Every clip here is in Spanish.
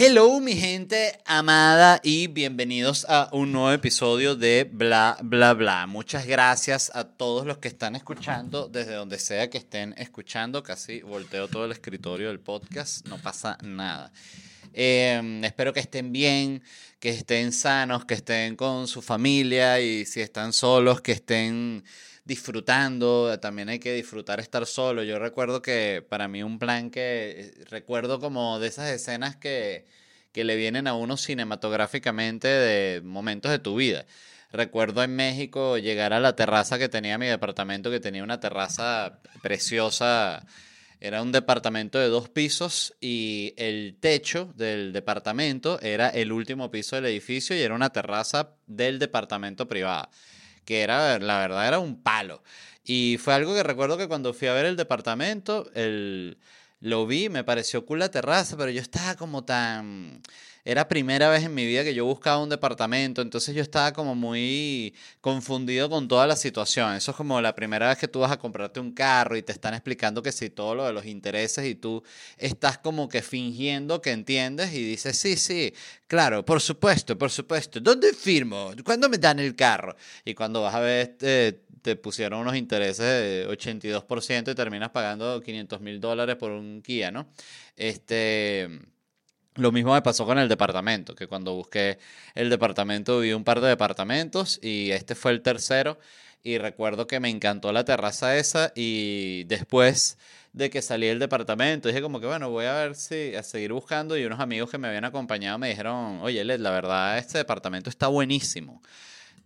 Hello mi gente amada y bienvenidos a un nuevo episodio de Bla Bla Bla. Muchas gracias a todos los que están escuchando desde donde sea que estén escuchando. Casi volteo todo el escritorio del podcast, no pasa nada. Eh, espero que estén bien, que estén sanos, que estén con su familia y si están solos, que estén disfrutando, también hay que disfrutar estar solo. Yo recuerdo que para mí un plan que eh, recuerdo como de esas escenas que, que le vienen a uno cinematográficamente de momentos de tu vida. Recuerdo en México llegar a la terraza que tenía mi departamento, que tenía una terraza preciosa. Era un departamento de dos pisos y el techo del departamento era el último piso del edificio y era una terraza del departamento privado que era, la verdad, era un palo. Y fue algo que recuerdo que cuando fui a ver el departamento, el, lo vi, me pareció cool la terraza, pero yo estaba como tan era primera vez en mi vida que yo buscaba un departamento, entonces yo estaba como muy confundido con toda la situación. Eso es como la primera vez que tú vas a comprarte un carro y te están explicando que sí, todo lo de los intereses y tú estás como que fingiendo que entiendes y dices, sí, sí, claro, por supuesto, por supuesto. ¿Dónde firmo? ¿Cuándo me dan el carro? Y cuando vas a ver... Eh, te pusieron unos intereses de 82% y terminas pagando 500 mil dólares por un Kia, ¿no? Este, lo mismo me pasó con el departamento, que cuando busqué el departamento vi un par de departamentos y este fue el tercero y recuerdo que me encantó la terraza esa y después de que salí del departamento dije como que bueno, voy a ver si a seguir buscando y unos amigos que me habían acompañado me dijeron, oye Led, la verdad este departamento está buenísimo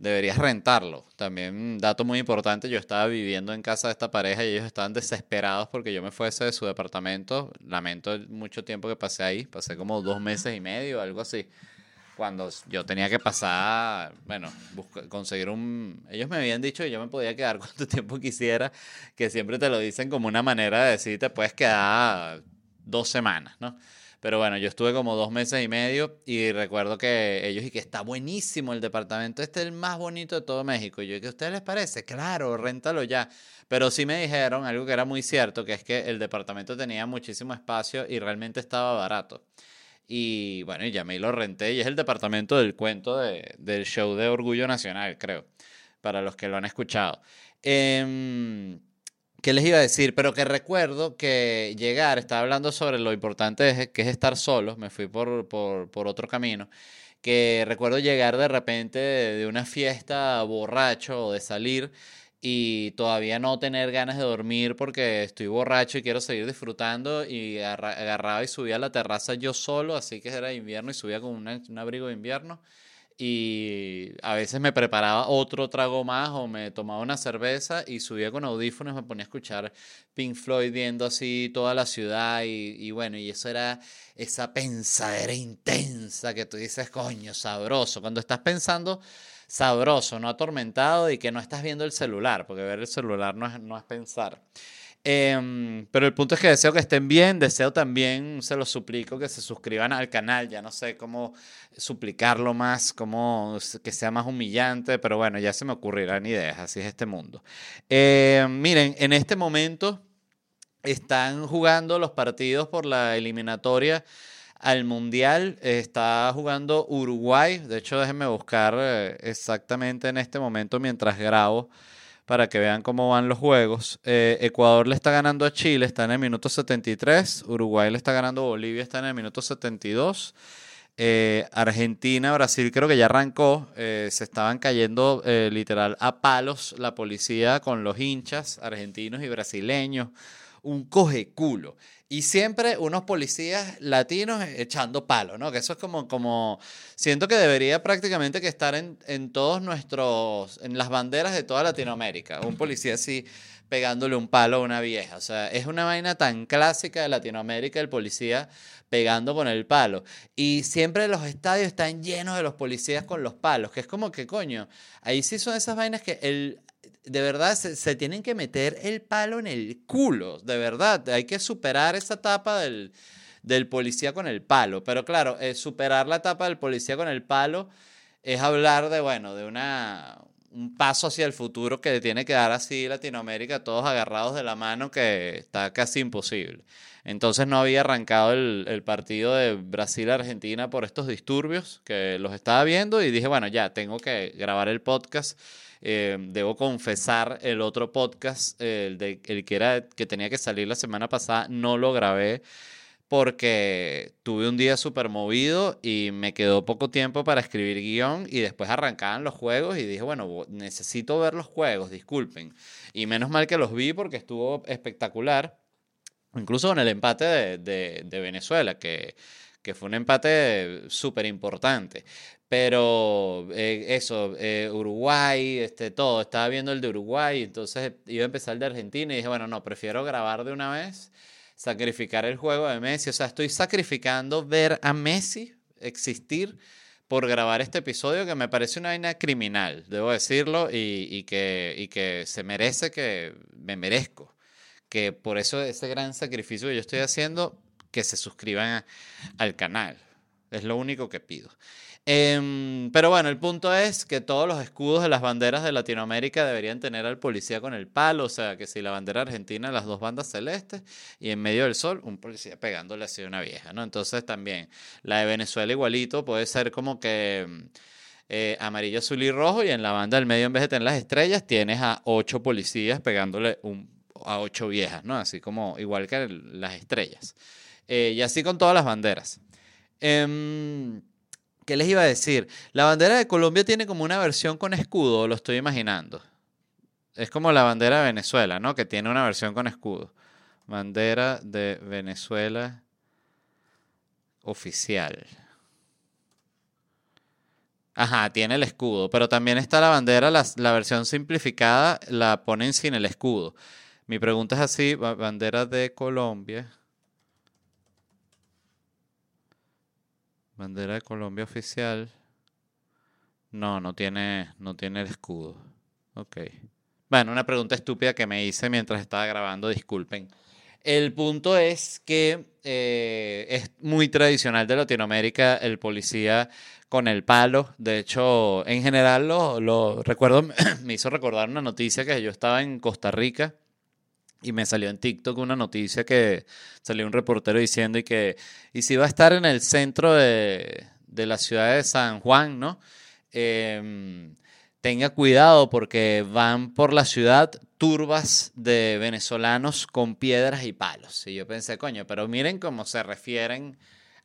deberías rentarlo. También, dato muy importante, yo estaba viviendo en casa de esta pareja y ellos estaban desesperados porque yo me fuese de su departamento. Lamento mucho tiempo que pasé ahí, pasé como dos meses y medio, algo así. Cuando yo tenía que pasar, bueno, conseguir un... Ellos me habían dicho que yo me podía quedar cuanto tiempo quisiera, que siempre te lo dicen como una manera de decir, te puedes quedar dos semanas, ¿no? Pero bueno, yo estuve como dos meses y medio y recuerdo que ellos y que está buenísimo el departamento, este es el más bonito de todo México. Y yo, ¿qué a ustedes les parece? Claro, réntalo ya. Pero sí me dijeron algo que era muy cierto, que es que el departamento tenía muchísimo espacio y realmente estaba barato. Y bueno, y llamé y lo renté y es el departamento del cuento de, del show de Orgullo Nacional, creo, para los que lo han escuchado. Eh, ¿Qué les iba a decir? Pero que recuerdo que llegar, estaba hablando sobre lo importante que es estar solo, me fui por, por, otro camino, que recuerdo llegar de repente de, una fiesta borracho o de salir y todavía no tener ganas de dormir porque estoy borracho y quiero seguir disfrutando y agarraba y subía a la terraza yo solo, así que era invierno y subía con un abrigo de invierno y a veces me preparaba otro trago más o me tomaba una cerveza y subía con audífonos, me ponía a escuchar Pink Floyd viendo así toda la ciudad y, bueno, y eso era esa pensadera intensa que tú dices, coño, sabroso. Cuando estás pensando sabroso, no atormentado y que no estás viendo el celular, porque ver el celular no es, no es pensar. Em, pero el punto es que deseo que estén bien, deseo también, se los suplico, que se suscriban al canal, ya no sé cómo suplicarlo más, cómo que sea más humillante, pero bueno, ya se me ocurrirán ideas, así es este mundo. Em, miren, en este momento están jugando los partidos por la eliminatoria al Mundial, está jugando Uruguay, de hecho déjenme buscar eh, exactamente en este momento mientras grabo para que vean cómo van los juegos. Eh, Ecuador le está ganando a Chile, está en el minuto 73. Uruguay le está ganando a Bolivia, está en el minuto 72. Eh, Argentina, Brasil creo que ya arrancó. Eh, se estaban cayendo literal a palos la policía con los hinchas argentinos y brasileños. Un coge culo. Y siempre unos policías latinos echando palos, ¿no? Que eso es como, como, siento que debería prácticamente que estar en, en todos nuestros, en las banderas de toda Latinoamérica. Un policía así pegándole un palo a una vieja. O sea, es una vaina tan clásica de Latinoamérica el policía pegando con el palo. Y siempre los estadios están llenos de los policías con los palos, que es como que, coño, ahí sí son esas vainas que el, de verdad se, tienen que meter el palo en el culo, de verdad. Hay que superar esa etapa del, del policía con el palo. Pero claro, eh, superar la etapa del policía con el palo es hablar de, bueno, de una, un paso hacia el futuro que tiene que dar así Latinoamérica, todos agarrados de la mano, que está casi imposible. Entonces no había arrancado el, partido de Brasil-Argentina por estos disturbios que los estaba viendo y dije, bueno, ya, tengo que grabar el podcast. Eh, debo confesar, el otro podcast, el, de, el que, era, que tenía que salir la semana pasada, no lo grabé porque tuve un día súper movido y me quedó poco tiempo para escribir guion y después arrancaban los juegos y dije, bueno, necesito ver los juegos, disculpen. Y menos mal que los vi porque estuvo espectacular, incluso con el empate de, de, Venezuela, que, que fue un empate súper importante. Pero eh, eso, eh, Uruguay, este, todo, estaba viendo el de Uruguay, entonces iba a empezar el de Argentina y dije, bueno, no, prefiero grabar de una vez sacrificar el juego de Messi. O sea, estoy sacrificando ver a Messi existir por grabar este episodio que me parece una vaina criminal, debo decirlo, y, que, y que se merece que me merezco. Que por eso ese gran sacrificio que yo estoy haciendo, que se suscriban al canal. Es lo único que pido. Em, pero bueno, el punto es que todos los escudos de las banderas de Latinoamérica deberían tener al policía con el palo, o sea, que si la bandera argentina, las dos bandas celestes, y en medio del sol, un policía pegándole así a una vieja, ¿no? Entonces también, la de Venezuela igualito puede ser como que eh, amarillo, azul y rojo, y en la banda del medio, en vez de tener las estrellas, tienes a ocho policías pegándole un, a ocho viejas, ¿no? Así como igual que las estrellas. Eh, y así con todas las banderas. Eh, ¿Qué les iba a decir? La bandera de Colombia tiene como una versión con escudo, lo estoy imaginando. Es como la bandera de Venezuela, ¿no? Que tiene una versión con escudo. Bandera de Venezuela oficial. Ajá, tiene el escudo, pero también está la bandera, la, la, versión simplificada la ponen sin el escudo. Mi pregunta es así, bandera de Colombia. Bandera de Colombia oficial. No, no tiene, no tiene el escudo. Ok. Bueno, una pregunta estúpida que me hice mientras estaba grabando, disculpen. El punto es que eh, es muy tradicional de Latinoamérica el policía con el palo. De hecho, en general lo, lo recuerdo, me hizo recordar una noticia que yo estaba en Costa Rica y me salió en TikTok una noticia que salió un reportero diciendo y que, y si va a estar en el centro de, de la ciudad de San Juan, ¿no? Em, tenga cuidado porque van por la ciudad turbas de venezolanos con piedras y palos. Y yo pensé, coño, pero miren cómo se refieren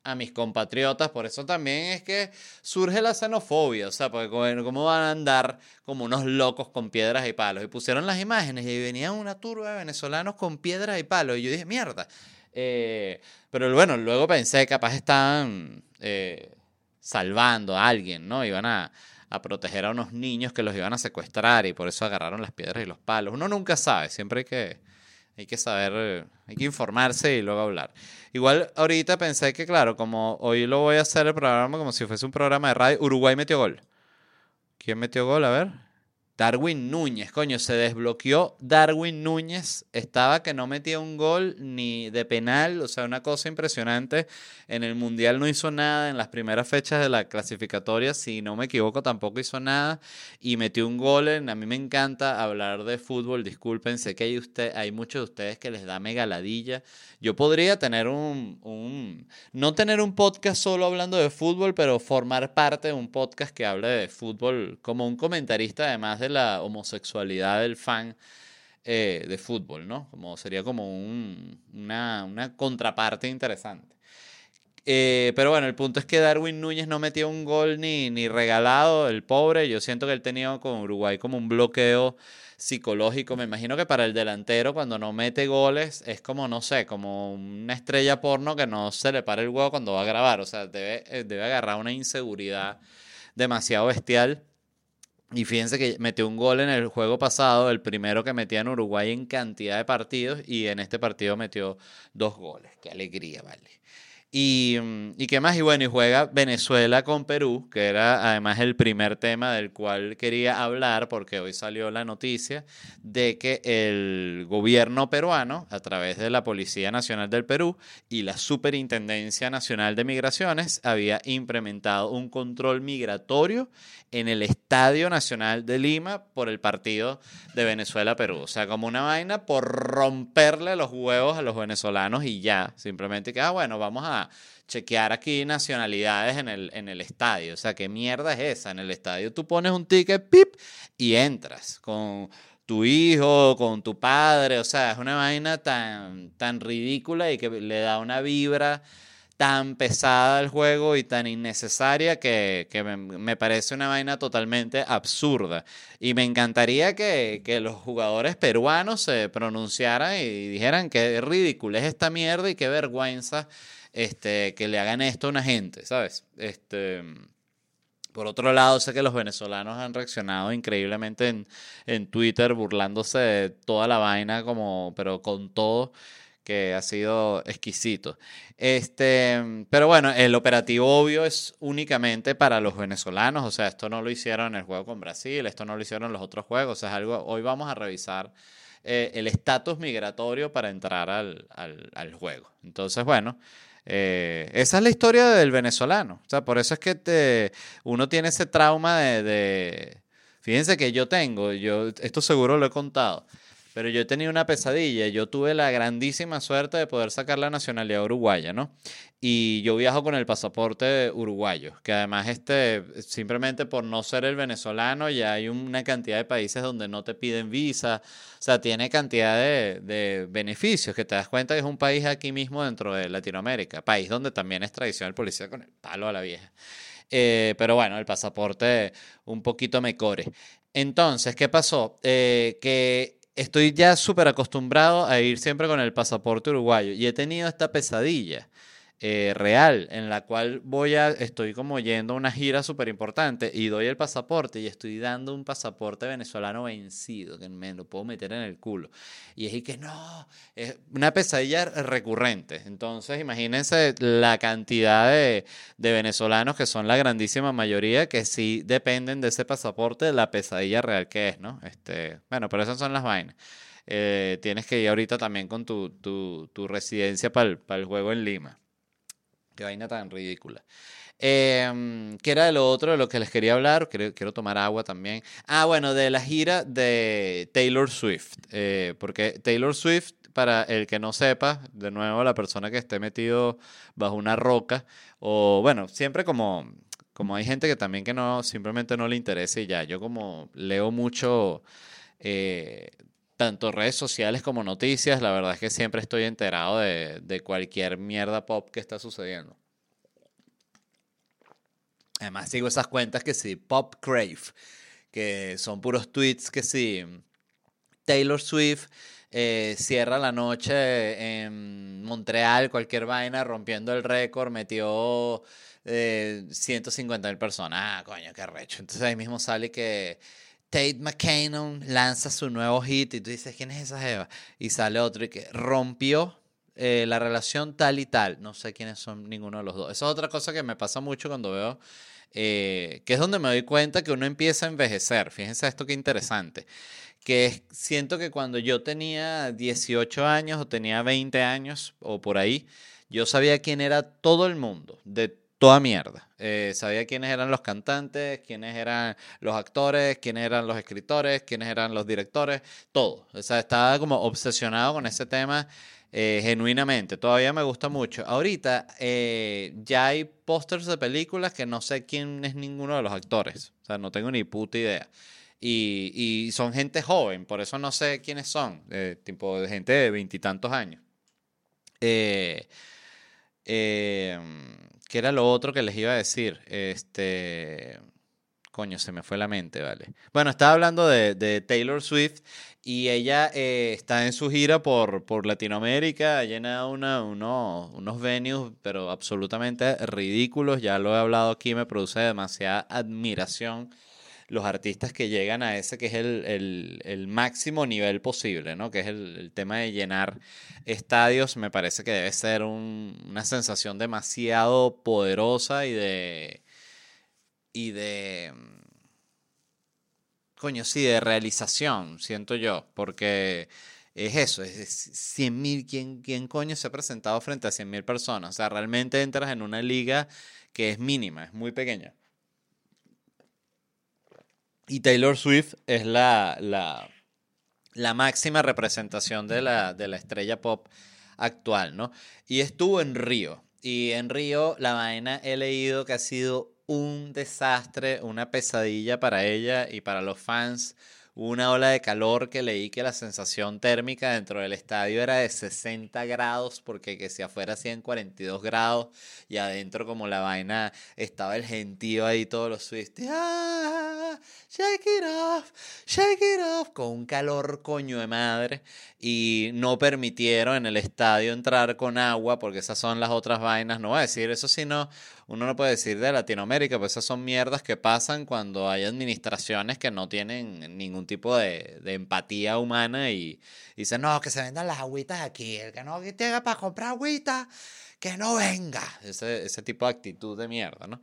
a mis compatriotas, por eso también es que surge la xenofobia, o sea, porque cómo van a andar como unos locos con piedras y palos. Y pusieron las imágenes y venía una turba de venezolanos con piedras y palos. Y yo dije, mierda. Eh, pero bueno, luego pensé, capaz estaban eh, salvando a alguien, ¿no? Iban a, a proteger a unos niños que los iban a secuestrar y por eso agarraron las piedras y los palos. Uno nunca sabe, siempre hay que hay que saber, hay que informarse y luego hablar. Igual ahorita pensé que, claro, como hoy lo voy a hacer el programa como si fuese un programa de radio, Uruguay metió gol. ¿Quién metió gol? A ver. Darwin Núñez, coño, se desbloqueó Darwin Núñez. Estaba que no metía un gol ni de penal, o sea, una cosa impresionante. En el Mundial no hizo nada, en las primeras fechas de la clasificatoria, si no me equivoco, tampoco hizo nada. Y metió un gol. En, a mí me encanta hablar de fútbol, disculpen, sé que hay, usted, hay muchos de ustedes que les da megaladilla. Yo podría tener un, un, no tener un podcast solo hablando de fútbol, pero formar parte de un podcast que hable de fútbol como un comentarista además de la homosexualidad del fan eh, de fútbol, ¿no? Como sería como una, contraparte interesante. Eh, pero bueno, el punto es que Darwin Núñez no metió un gol ni, ni regalado, el pobre. Yo siento que él tenía con Uruguay como un bloqueo psicológico. Me imagino que para el delantero, cuando no mete goles, es como, no sé, como una estrella porno que no se le para el huevo cuando va a grabar. O sea, debe, eh, debe agarrar una inseguridad demasiado bestial. Y fíjense que metió un gol en el juego pasado, el primero que metía en Uruguay en cantidad de partidos, y en este partido metió dos goles. Qué alegría, vale. Y, mm, y, qué más, y bueno, y juega Venezuela con Perú, que era además el primer tema del cual quería hablar, porque hoy salió la noticia de que el gobierno peruano, a través de la Policía Nacional del Perú y la Superintendencia Nacional de Migraciones, había implementado un control migratorio en el Estadio Nacional de Lima por el partido de Venezuela-Perú. O sea, como una vaina por romperle los huevos a los venezolanos y ya, simplemente que, ah, bueno, vamos a chequear aquí nacionalidades en el, en el estadio. O sea, ¿qué mierda es esa? En el estadio tú pones un ticket, pip, y entras con tu hijo, con tu padre. O sea, es una vaina tan, tan ridícula y que le da una vibra tan pesada al juego y tan innecesaria que, me, parece una vaina totalmente absurda. Y me encantaría que, los jugadores peruanos se pronunciaran y dijeran que ridículo es esta mierda y qué vergüenza este, que le hagan esto a una gente, ¿sabes? Este, por otro lado, sé que los venezolanos han reaccionado increíblemente en, en Twitter burlándose de toda la vaina, como, pero con todo que ha sido exquisito. Este, pero bueno, el operativo obvio es únicamente para los venezolanos, o sea, esto no lo hicieron en el juego con Brasil, esto no lo hicieron en los otros juegos, es algo, hoy vamos a revisar eh, el estatus migratorio para entrar al, al, juego. Entonces, bueno, eh, esa es la historia del venezolano, o sea, por eso es que te, uno tiene ese trauma de, de, fíjense que yo tengo, yo, esto seguro lo he contado, pero yo he tenido una pesadilla. Yo tuve la grandísima suerte de poder sacar la nacionalidad uruguaya, ¿no? Y yo viajo con el pasaporte uruguayo, que además este, simplemente por no ser el venezolano, ya hay una cantidad de países donde no te piden visa, o sea, tiene cantidad de, beneficios, que te das cuenta que es un país aquí mismo dentro de Latinoamérica, país donde también es tradicional policía con el palo a la vieja. Eh, pero bueno, el pasaporte un poquito me core. Entonces, ¿qué pasó? Eh, que estoy ya súper acostumbrado a ir siempre con el pasaporte uruguayo y he tenido esta pesadilla eh, real en la cual voy a, estoy como yendo a una gira súper importante y doy el pasaporte y estoy dando un pasaporte venezolano vencido, que me lo puedo meter en el culo. Y es que no, es una pesadilla recurrente. Entonces imagínense la cantidad de, de venezolanos que son la grandísima mayoría que sí dependen de ese pasaporte, de la pesadilla real que es, ¿no? Este, bueno, pero esas son las vainas. Eh, tienes que ir ahorita también con tu, tu, tu residencia para el juego en Lima. Qué vaina tan ridícula. Eh, ¿Qué era de lo otro de lo que les quería hablar? Quiero, quiero, tomar agua también. Ah, bueno, de la gira de Taylor Swift. Eh, porque Taylor Swift, para el que no sepa, de nuevo, la persona que esté metido bajo una roca, o bueno, siempre como, como hay gente que también que no, simplemente no le interesa y ya. Yo como leo mucho eh, tanto redes sociales como noticias, la verdad es que siempre estoy enterado de, cualquier mierda pop que está sucediendo. Además sigo esas cuentas que sí, Pop Crave, que son puros tweets que sí, Taylor Swift eh, cierra la noche en Montreal, cualquier vaina, rompiendo el récord, metió eh, 150 mil personas. Ah, coño, qué recho. Entonces ahí mismo sale que Tate McKinnon lanza su nuevo hit y tú dices, ¿quién es esa Eva? Y sale otro y que rompió eh, la relación tal y tal. No sé quiénes son ninguno de los dos. Esa es otra cosa que me pasa mucho cuando veo, eh, que es donde me doy cuenta que uno empieza a envejecer. Fíjense esto qué interesante. Que siento que cuando yo tenía 18 años o tenía 20 años o por ahí, yo sabía quién era todo el mundo, de toda mierda. Eh, sabía quiénes eran los cantantes, quiénes eran los actores, quiénes eran los escritores, quiénes eran los directores, todo. O sea, estaba como obsesionado con ese tema eh, genuinamente. Todavía me gusta mucho. Ahorita eh, ya hay pósters de películas que no sé quién es ninguno de los actores. O sea, no tengo ni puta idea. Y, y son gente joven, por eso no sé quiénes son. tipo de gente de veintitantos años. Eh, Eh, ¿Qué era lo otro que les iba a decir? Este. Coño, se me fue la mente, ¿vale? Bueno, estaba hablando de, de Taylor Swift y ella eh, está en su gira por, por Latinoamérica, ha llenado una, uno, unos venues, pero absolutamente ridículos. Ya lo he hablado aquí, me produce demasiada admiración los artistas que llegan a ese que es el, el, máximo nivel posible, ¿no? Que es el, tema de llenar estadios, me parece que debe ser un, una sensación demasiado poderosa y de... y de... coño, sí, de realización, siento yo, porque es eso, es 100 mil, ¿quién, ¿quién coño se ha presentado frente a 100 mil personas? O sea, realmente entras en una liga que es mínima, es muy pequeña. Y Taylor Swift es la, la, máxima representación de la, de la estrella pop actual, ¿no? Y estuvo en Río. Y en Río, la vaina he leído que ha sido un desastre, una pesadilla para ella y para los fans. Una ola de calor que leí que la sensación térmica dentro del estadio era de 60 grados, porque que si afuera hacían 42 grados y adentro como la vaina estaba el gentío ahí, todos los Swifties. ¡Ah! Shake it off, shake it off, con un calor coño de madre. Y no permitieron en el estadio entrar con agua, porque esas son las otras vainas. No voy a decir eso, sino uno no puede decir de Latinoamérica, pues esas son mierdas que pasan cuando hay administraciones que no tienen ningún tipo de, empatía humana y, y dicen, no, que se vendan las agüitas aquí, el que no tenga para comprar agüita, que no venga. Ese, ese tipo de actitud de mierda, ¿no?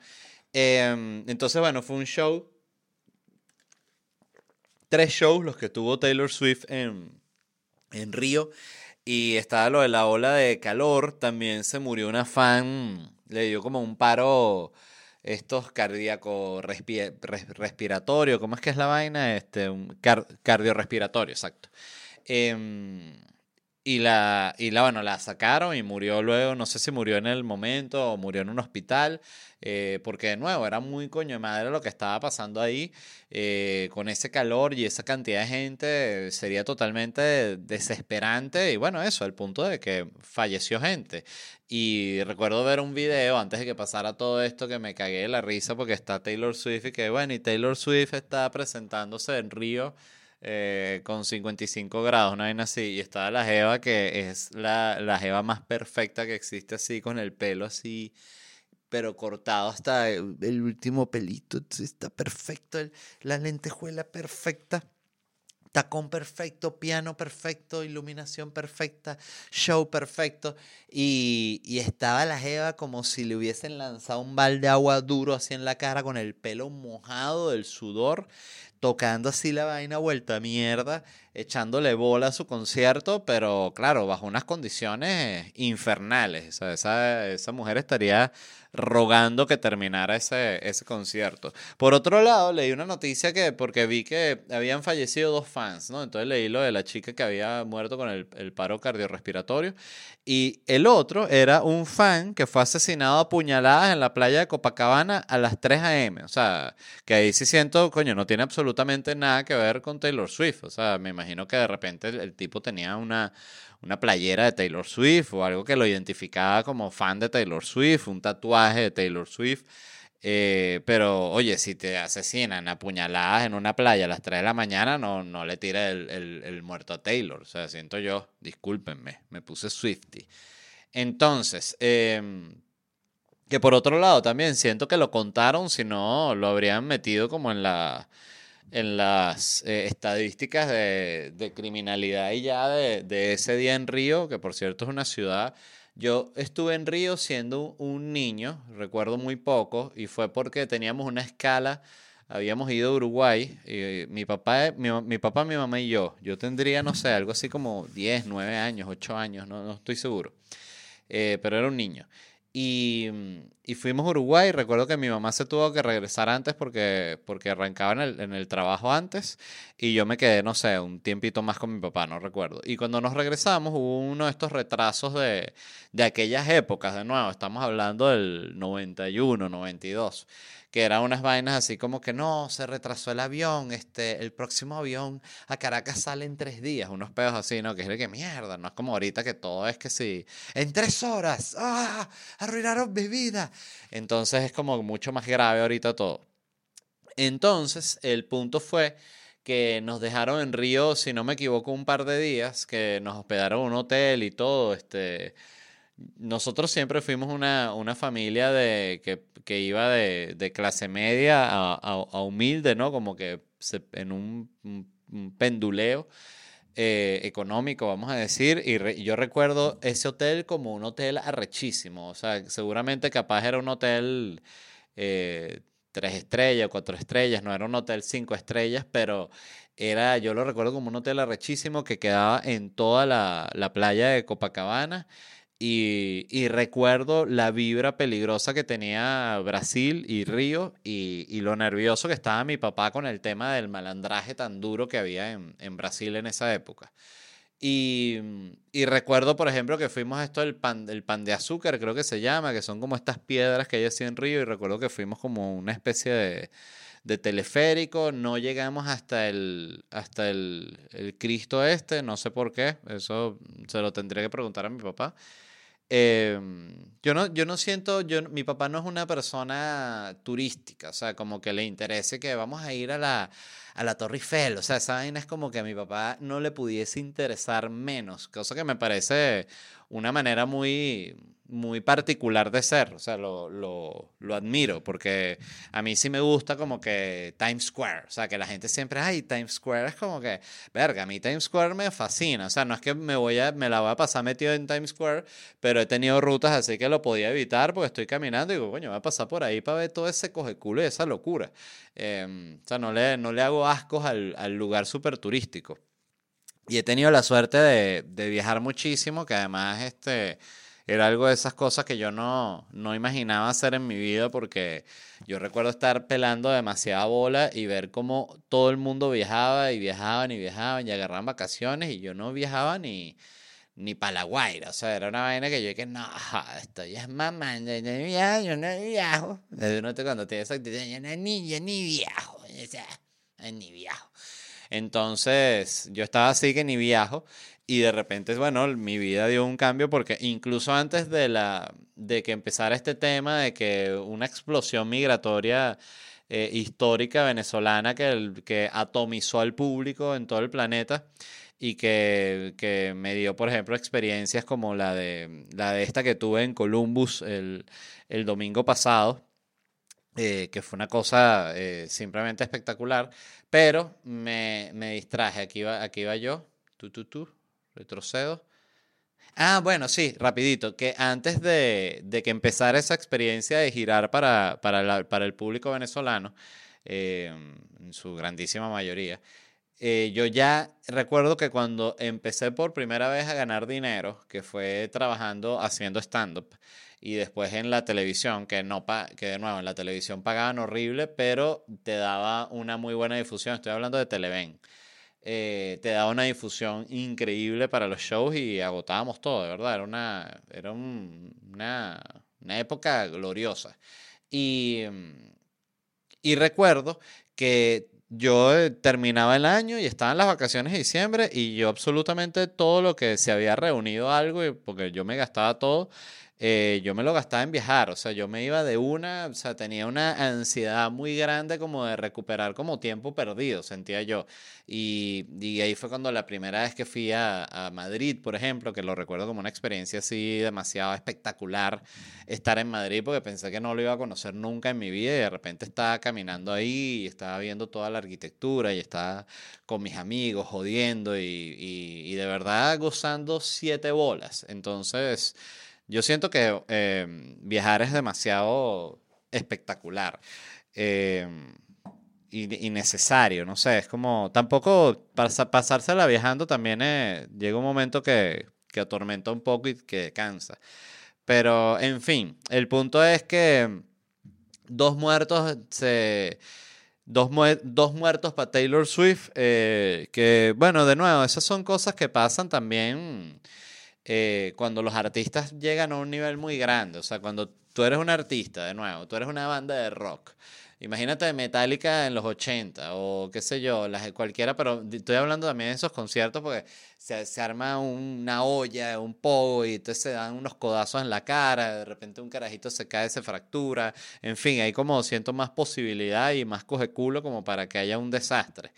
Eh, entonces, bueno, fue un show tres shows los que tuvo Taylor Swift en, en Río. Y estaba lo de la ola de calor. También se murió una fan. Le dio como un paro. Estos cardíaco respi res respiratorio. ¿Cómo es que es la vaina? Este, un car cardiorrespiratorio, exacto. Eh, y la, y la, bueno, la sacaron y murió luego, no sé si murió en el momento o murió en un hospital, eh, porque de nuevo era muy coño de madre lo que estaba pasando ahí, eh, con ese calor y esa cantidad de gente, sería totalmente desesperante y bueno, eso, al punto de que falleció gente. Y recuerdo ver un video antes de que pasara todo esto que me cagué de la risa porque está Taylor Swift y que bueno, y Taylor Swift está presentándose en Río eh, con 55 grados, una vaina así, y estaba la Jeva que es la, la Jeva más perfecta que existe así, con el pelo así, pero cortado hasta el, último pelito, está perfecto, el, la lentejuela perfecta. Tacón perfecto, piano perfecto, iluminación perfecta, show perfecto. Y, y estaba la Jeva como si le hubiesen lanzado un balde de agua duro así en la cara con el pelo mojado del sudor tocando así la vaina vuelta a mierda, echándole bola a su concierto, pero claro, bajo unas condiciones infernales. O sea, esa, esa mujer estaría rogando que terminara ese, ese concierto. Por otro lado, leí una noticia que, porque vi que habían fallecido dos fans, ¿no? Entonces leí lo de la chica que había muerto con el, el paro cardiorrespiratorio. Y el otro era un fan que fue asesinado a puñaladas en la playa de Copacabana a las 3 a.m. O sea, que ahí sí siento, coño, no tiene absolutamente nada que ver con Taylor Swift. O sea, me imagino que de repente el, tipo tenía una, una playera de Taylor Swift o algo que lo identificaba como fan de Taylor Swift, un tatuaje de Taylor Swift. Eh, pero oye, si te asesinan a puñaladas en una playa a las 3 de la mañana, no, no le tira el, el, muerto a Taylor. O sea, siento yo, discúlpenme, me puse Swifty. Entonces, eh, que por otro lado también siento que lo contaron, si no lo habrían metido como en la en las eh, estadísticas de, criminalidad y ya de, ese día en Río, que por cierto es una ciudad. Yo estuve en Río siendo un niño, recuerdo muy poco, y fue porque teníamos una escala, habíamos ido a Uruguay, y mi papá, mi, mi papá, mi mamá y yo, yo tendría, no sé, algo así como 10, 9 años, 8 años, no, no estoy seguro, eh, pero era un niño. Y, y, fuimos a Uruguay. Recuerdo que mi mamá se tuvo que regresar antes porque, porque arrancaba en el, en el, trabajo antes. Y yo me quedé, no sé, un tiempito más con mi papá, no recuerdo. Y cuando nos regresamos hubo uno de estos retrasos de, de aquellas épocas, de nuevo, estamos hablando del 91, 92 que eran unas vainas así como que no, se retrasó el avión, este, el próximo avión a Caracas sale en tres días, unos pedos así, ¿no? Que es de que mierda, no es como ahorita que todo es que sí, en tres horas, ¡ah! Arruinaron mi vida. Entonces es como mucho más grave ahorita todo. Entonces, el punto fue que nos dejaron en Río, si no me equivoco, un par de días, que nos hospedaron en un hotel y todo, este nosotros siempre fuimos una, una familia de, que, que iba de, de, clase media a, a, humilde, ¿no? Como que en un, penduleo eh, económico, vamos a decir. Y yo recuerdo ese hotel como un hotel arrechísimo. O sea, seguramente capaz era un hotel eh, tres estrellas, cuatro estrellas, no era un hotel cinco estrellas, pero era, yo lo recuerdo como un hotel arrechísimo que quedaba en toda la, la playa de Copacabana. Y, recuerdo la vibra peligrosa que tenía Brasil y Río y, lo nervioso que estaba mi papá con el tema del malandraje tan duro que había en, Brasil en esa época. Y, recuerdo, por ejemplo, que fuimos a esto del pan, del pan de azúcar, creo que se llama, que son como estas piedras que hay así en Río. Y recuerdo que fuimos como una especie de, teleférico. No llegamos hasta el, hasta el, el Cristo este, no sé por qué. Eso se lo tendría que preguntar a mi papá. Em, yo, no, yo no siento, yo, mi papá no es una persona turística, o sea, como que le interese que vamos a ir a la, a la Torre Eiffel, o sea, esa vaina es como que a mi papá no le pudiese interesar menos, cosa que me parece una manera muy, muy particular de ser, o sea, lo, lo, lo, admiro, porque a mí sí me gusta como que Times Square, o sea, que la gente siempre, ay, Times Square es como que, verga, a mí Times Square me fascina, o sea, no es que me voy a, me la voy a pasar metido en Times Square, pero he tenido rutas así que lo podía evitar porque estoy caminando y digo, coño, voy a pasar por ahí para ver todo ese coge culo y esa locura. Em, o sea, no le, no le hago ascos al, al lugar súper turístico. Y he tenido la suerte de, de viajar muchísimo, que además, este era algo de esas cosas que yo no, no imaginaba hacer en mi vida porque yo recuerdo estar pelando demasiada bola y ver cómo todo el mundo viajaba y viajaban y viajaban y agarraban vacaciones y yo no viajaba ni, ni para la guaira. O sea, era una vaina que yo dije, no, estoy es mamá, yo no viajo, yo no viajo. Uno cuando tiene esa actitud, yo no, ni, yo ni viajo, o sea, ni viajo. Entonces, yo estaba así que ni viajo. Y de repente, bueno, mi vida dio un cambio porque incluso antes de, la, de que empezara este tema de que una explosión migratoria eh, histórica venezolana que, que atomizó al público en todo el planeta y que, que, me dio, por ejemplo, experiencias como la de, la de esta que tuve en Columbus el, el domingo pasado, eh, que fue una cosa eh, simplemente espectacular, pero me, me distraje, aquí va, aquí va yo, tú, tú, tú, Retrocedo. Ah, bueno, sí, rapidito, que antes de, de que empezara esa experiencia de girar para, para, para el público venezolano, eh, en su grandísima mayoría, eh, yo ya recuerdo que cuando empecé por primera vez a ganar dinero, que fue trabajando haciendo stand-up, y después en la televisión, que, no que de nuevo en la televisión pagaban horrible, pero te daba una muy buena difusión, estoy hablando de Televen. Eh, te daba una difusión increíble para los shows y agotábamos todo, de verdad. Era una, era una, una, época gloriosa. Y, y recuerdo que yo eh, terminaba el año y estaban las vacaciones de diciembre y yo absolutamente todo lo que se había reunido algo, porque yo me gastaba todo, eh, yo me lo gastaba en viajar, o sea, yo me iba de una, o sea, tenía una ansiedad muy grande como de recuperar como tiempo perdido, sentía yo. Y, y ahí fue cuando la primera vez que fui a, Madrid, por ejemplo, que lo recuerdo como una experiencia así demasiado espectacular, estar en Madrid, porque pensé que no lo iba a conocer nunca en mi vida y de repente estaba caminando ahí y estaba viendo toda la arquitectura y estaba con mis amigos jodiendo y de verdad gozando siete bolas. Entonces... Yo siento que em, viajar es demasiado espectacular em, y, necesario, no sé, es como, tampoco pasársela viajando también eh, llega un momento que, que atormenta un poco y que cansa. Pero, en fin, el punto es que dos muertos se... Dos, dos muertos para Taylor Swift, eh, que bueno, de nuevo, esas son cosas que pasan también eh, cuando los artistas llegan a un nivel muy grande, o sea, cuando tú eres un artista, de nuevo, tú eres una banda de rock Imagínate Metallica en los 80 o qué sé yo, las, cualquiera, pero estoy hablando también de esos conciertos porque se, arma una olla, un pogo y entonces se dan unos codazos en la cara, de repente un carajito se cae, se fractura, en fin, hay como siento más posibilidad y más coge culo como para que haya un desastre.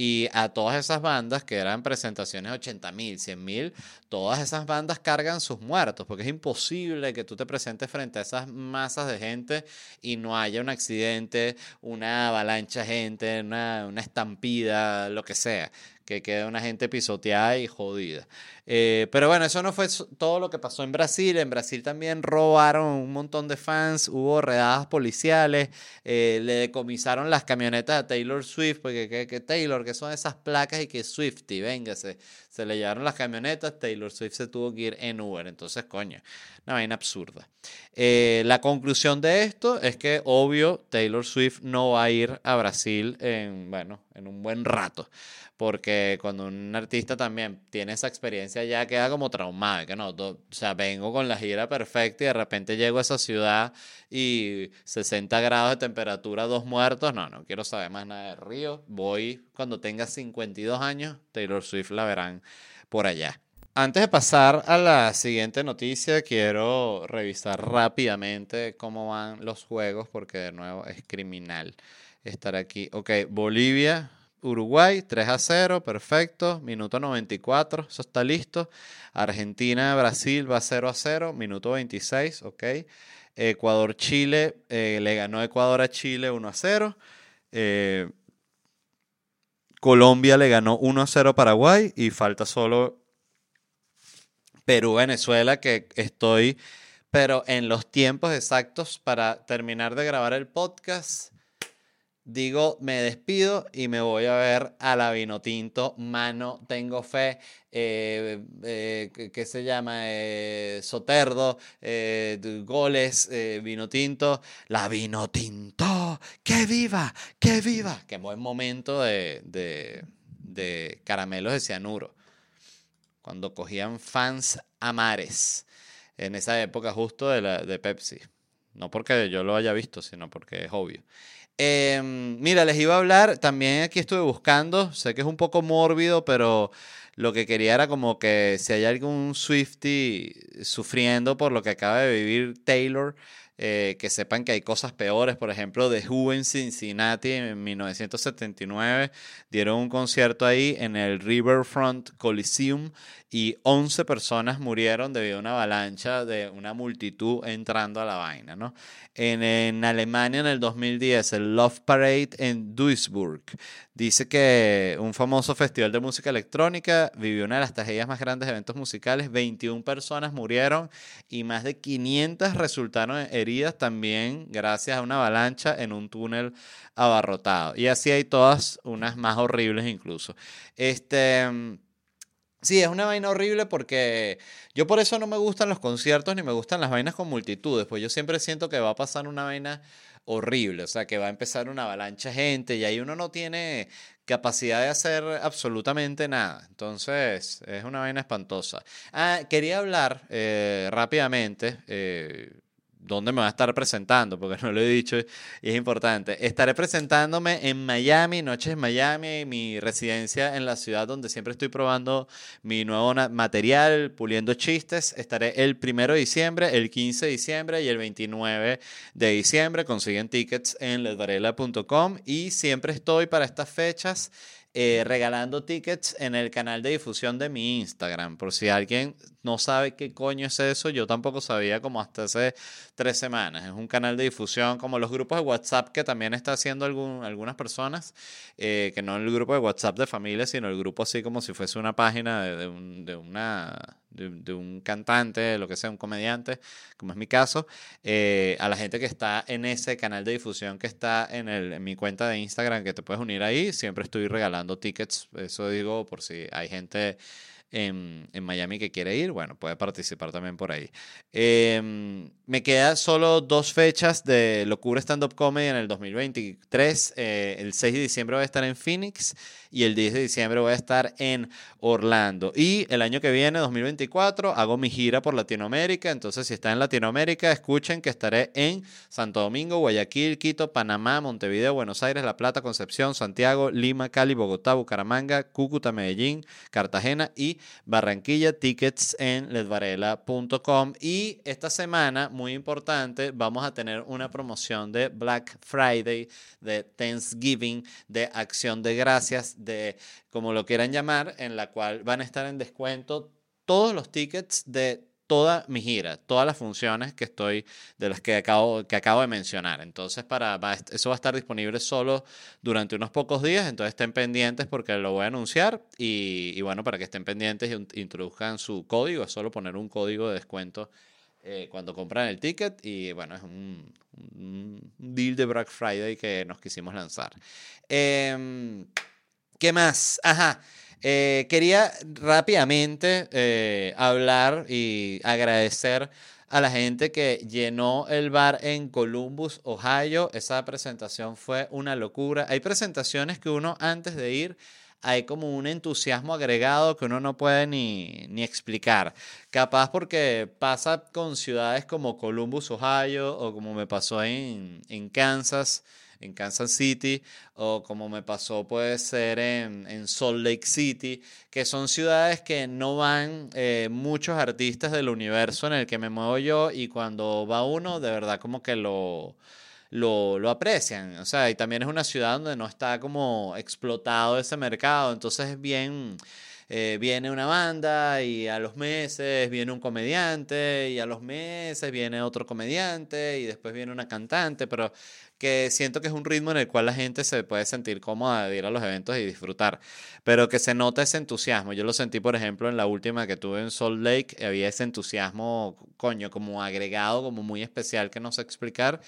Y a todas esas bandas que eran presentaciones 80 mil, 100 mil, todas esas bandas cargan sus muertos, porque es imposible que tú te presentes frente a esas masas de gente y no haya un accidente, una avalancha de gente, una, una estampida, lo que sea que quede una gente pisoteada y jodida. Eh, pero bueno, eso no fue todo lo que pasó en Brasil. En Brasil también robaron un montón de fans, hubo redadas policiales, eh, le decomisaron las camionetas a Taylor Swift, porque que, Taylor, que son esas placas y que Swifty, véngase. Se le llevaron las camionetas, Taylor Swift se tuvo que ir en Uber. Entonces, coño, una vaina absurda. Eh, la conclusión de esto es que, obvio, Taylor Swift no va a ir a Brasil en, bueno, en un buen rato porque cuando un artista también tiene esa experiencia ya queda como traumado, que no, o sea, vengo con la gira perfecta y de repente llego a esa ciudad y 60 grados de temperatura, dos muertos, no, no quiero saber más nada de Río, voy cuando tenga 52 años, Taylor Swift la verán por allá. Antes de pasar a la siguiente noticia, quiero revisar rápidamente cómo van los juegos, porque de nuevo es criminal estar aquí. Ok, Bolivia Uruguay 3 a 0, perfecto, minuto 94, eso está listo. Argentina, Brasil va 0 a 0, minuto 26, ok. Ecuador, Chile, eh, le ganó Ecuador a Chile 1 a 0. Eh, Colombia le ganó 1 a 0 a Paraguay y falta solo Perú, Venezuela, que estoy, pero en los tiempos exactos para terminar de grabar el podcast digo, me despido y me voy a ver a la Vinotinto. Mano, tengo fe. Eh, eh, ¿Qué se llama? Eh, Soterdo, goles, Vinotinto. La Vinotinto. ¡Que viva! ¡Que viva! Qué buen momento de, de, caramelos de cianuro. Cuando cogían fans a mares. En esa época justo de, la, de Pepsi. No porque yo lo haya visto, sino porque es obvio. Em, mira, les iba a hablar, también aquí estuve buscando, sé que es un poco mórbido, pero lo que quería era como que si hay algún Swifty sufriendo por lo que acaba de vivir Taylor, eh, que sepan que hay cosas peores. Por ejemplo, The Who en Cincinnati en 1979 dieron un concierto ahí en el Riverfront Coliseum y 11 personas murieron debido a una avalancha de una multitud entrando a la vaina, ¿no? En, en Alemania en el 2010, el Love Parade en Duisburg dice que un famoso festival de música electrónica vivió una de las tragedias más grandes de eventos musicales, 21 personas murieron y más de 500 resultaron heridas también gracias a una avalancha en un túnel abarrotado. Y así hay todas unas más horribles incluso. Este Sí, es una vaina horrible porque yo por eso no me gustan los conciertos ni me gustan las vainas con multitudes, pues yo siempre siento que va a pasar una vaina horrible, o sea, que va a empezar una avalancha de gente y ahí uno no tiene capacidad de hacer absolutamente nada. Entonces, es una vaina espantosa. Ah, quería hablar eh, rápidamente. Eh, dónde me va a estar presentando, porque no lo he dicho y es importante. Estaré presentándome en Miami, Noches Miami, mi residencia en la ciudad donde siempre estoy probando mi nuevo material, puliendo chistes. Estaré el primero de diciembre, el 15 de diciembre y el 29 de diciembre. Consiguen tickets en ledvarela.com y siempre estoy para estas fechas eh, regalando tickets en el canal de difusión de mi Instagram. Por si alguien no sabe qué coño es eso, yo tampoco sabía como hasta hace tres semanas. Es un canal de difusión como los grupos de WhatsApp que también está haciendo algunas personas, eh, que no el grupo de WhatsApp de familia, sino el grupo así como si fuese una página de, de una de, un cantante, lo que sea, un comediante, como es mi caso, eh, a la gente que está en ese canal de difusión que está en mi cuenta de Instagram, que te puedes unir ahí, siempre estoy regalando tickets, eso digo por si hay gente en, Miami que quiere ir, bueno, puede participar también por ahí. Em, me queda solo dos fechas de Locura Stand Up Comedy en el 2023. Eh, el 6 de diciembre voy a estar en Phoenix y el 10 de diciembre voy a estar en Orlando. Y el año que viene, 2024, hago mi gira por Latinoamérica. Entonces, si está en Latinoamérica, escuchen que estaré en Santo Domingo, Guayaquil, Quito, Panamá, Montevideo, Buenos Aires, La Plata, Concepción, Santiago, Lima, Cali, Bogotá, Bucaramanga, Cúcuta, Medellín, Cartagena y Barranquilla. Tickets en ledvarela.com. Y esta semana, muy importante, vamos a tener una promoción de Black Friday, de Thanksgiving, de Acción de Gracias, de como lo quieran llamar, en la cual van a estar en descuento todos los tickets de toda mi gira, todas las funciones que estoy, de las que acabo, que acabo de mencionar. Entonces, para, eso va a estar disponible solo durante unos pocos días, entonces estén pendientes porque lo voy a anunciar y, bueno, para que estén pendientes y introduzcan su código, es solo poner un código de descuento eh, cuando compran el ticket y bueno, es un, deal de Black Friday que nos quisimos lanzar. Em, ¿Qué más? Ajá. Eh, quería rápidamente eh, hablar y agradecer a la gente que llenó el bar en Columbus, Ohio. Esa presentación fue una locura. Hay presentaciones que uno antes de ir hay como un entusiasmo agregado que uno no puede ni, ni, explicar. Capaz porque pasa con ciudades como Columbus, Ohio, o como me pasó en, en Kansas en Kansas City o como me pasó puede ser en, Salt Lake City, que son ciudades que no van eh, muchos artistas del universo en el que me muevo yo y cuando va uno de verdad como que lo... Lo, lo, aprecian. O sea, y también es una ciudad donde no está como explotado ese mercado. Entonces es bien, eh, viene una banda y a los meses viene un comediante y a los meses viene otro comediante y después viene una cantante, pero que siento que es un ritmo en el cual la gente se puede sentir cómoda de ir a los eventos y disfrutar, pero que se nota ese entusiasmo. Yo lo sentí, por ejemplo, en la última que tuve en Salt Lake, había ese entusiasmo, coño, como agregado, como muy especial que no sé explicar.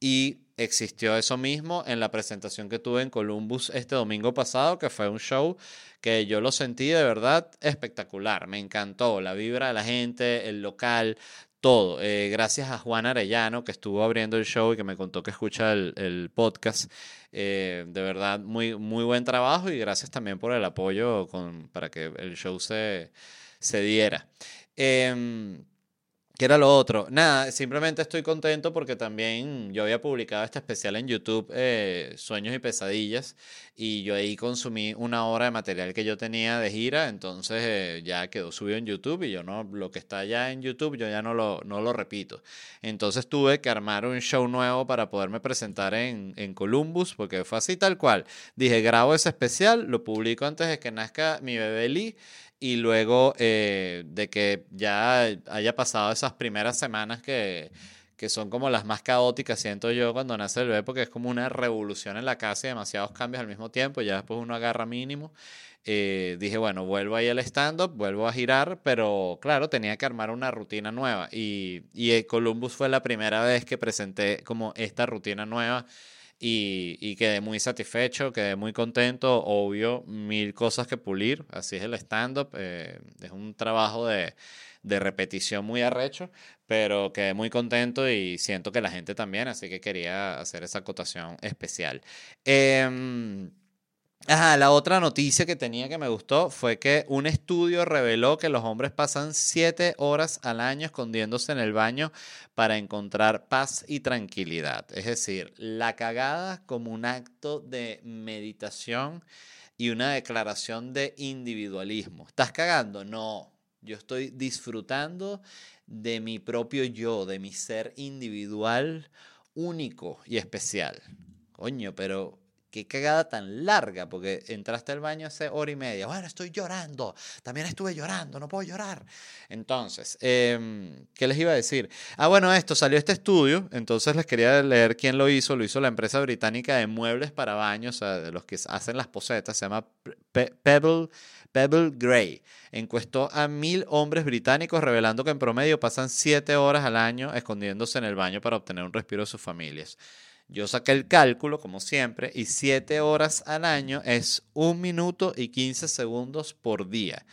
Y existió eso mismo en la presentación que tuve en Columbus este domingo pasado, que fue un show que yo lo sentí de verdad espectacular. Me encantó la vibra de la gente, el local, todo. Eh, gracias a Juan Arellano, que estuvo abriendo el show y que me contó que escucha el, podcast. Eh, de verdad, muy, muy buen trabajo y gracias también por el apoyo con, para que el show se, se diera. Em, ¿Qué era lo otro? Nada, simplemente estoy contento porque también yo había publicado este especial en YouTube, eh, Sueños y Pesadillas, y yo ahí consumí una hora de material que yo tenía de gira, entonces eh, ya quedó subido en YouTube y yo no, lo que está ya en YouTube yo ya no lo, no lo repito. Entonces tuve que armar un show nuevo para poderme presentar en, en Columbus, porque fue así tal cual. Dije, grabo ese especial, lo publico antes de que nazca mi bebé Lee y luego eh, de que ya haya pasado esas primeras semanas que, que, son como las más caóticas, siento yo, cuando nace el bebé, porque es como una revolución en la casa y demasiados cambios al mismo tiempo, ya después uno agarra mínimo. Eh, dije, bueno, vuelvo ahí al stand-up, vuelvo a girar, pero claro, tenía que armar una rutina nueva. Y, y Columbus fue la primera vez que presenté como esta rutina nueva y, quedé muy satisfecho, quedé muy contento. Obvio, mil cosas que pulir, así es el stand-up, eh, es un trabajo de, de, repetición muy arrecho, pero quedé muy contento y siento que la gente también, así que quería hacer esa acotación especial. Eh, Ajá, la otra noticia que tenía que me gustó fue que un estudio reveló que los hombres pasan siete horas al año escondiéndose en el baño para encontrar paz y tranquilidad. Es decir, la cagada como un acto de meditación y una declaración de individualismo. ¿Estás cagando? No, yo estoy disfrutando de mi propio yo, de mi ser individual único y especial. Coño, pero qué cagada tan larga, porque entraste al baño hace hora y media. Bueno, estoy llorando, también estuve llorando, no puedo llorar. Entonces, em, ¿qué les iba a decir? Ah, bueno, esto salió este estudio, entonces les quería leer quién lo hizo. Lo hizo la empresa británica de muebles para baños, o sea, de los que hacen las posetas, se llama Pebble. Pebble Gray encuestó a mil hombres británicos revelando que en promedio pasan siete horas al año escondiéndose en el baño para obtener un respiro de sus familias. Yo saqué el cálculo, como siempre, y 7 horas al año es 1 minuto y 15 segundos por día.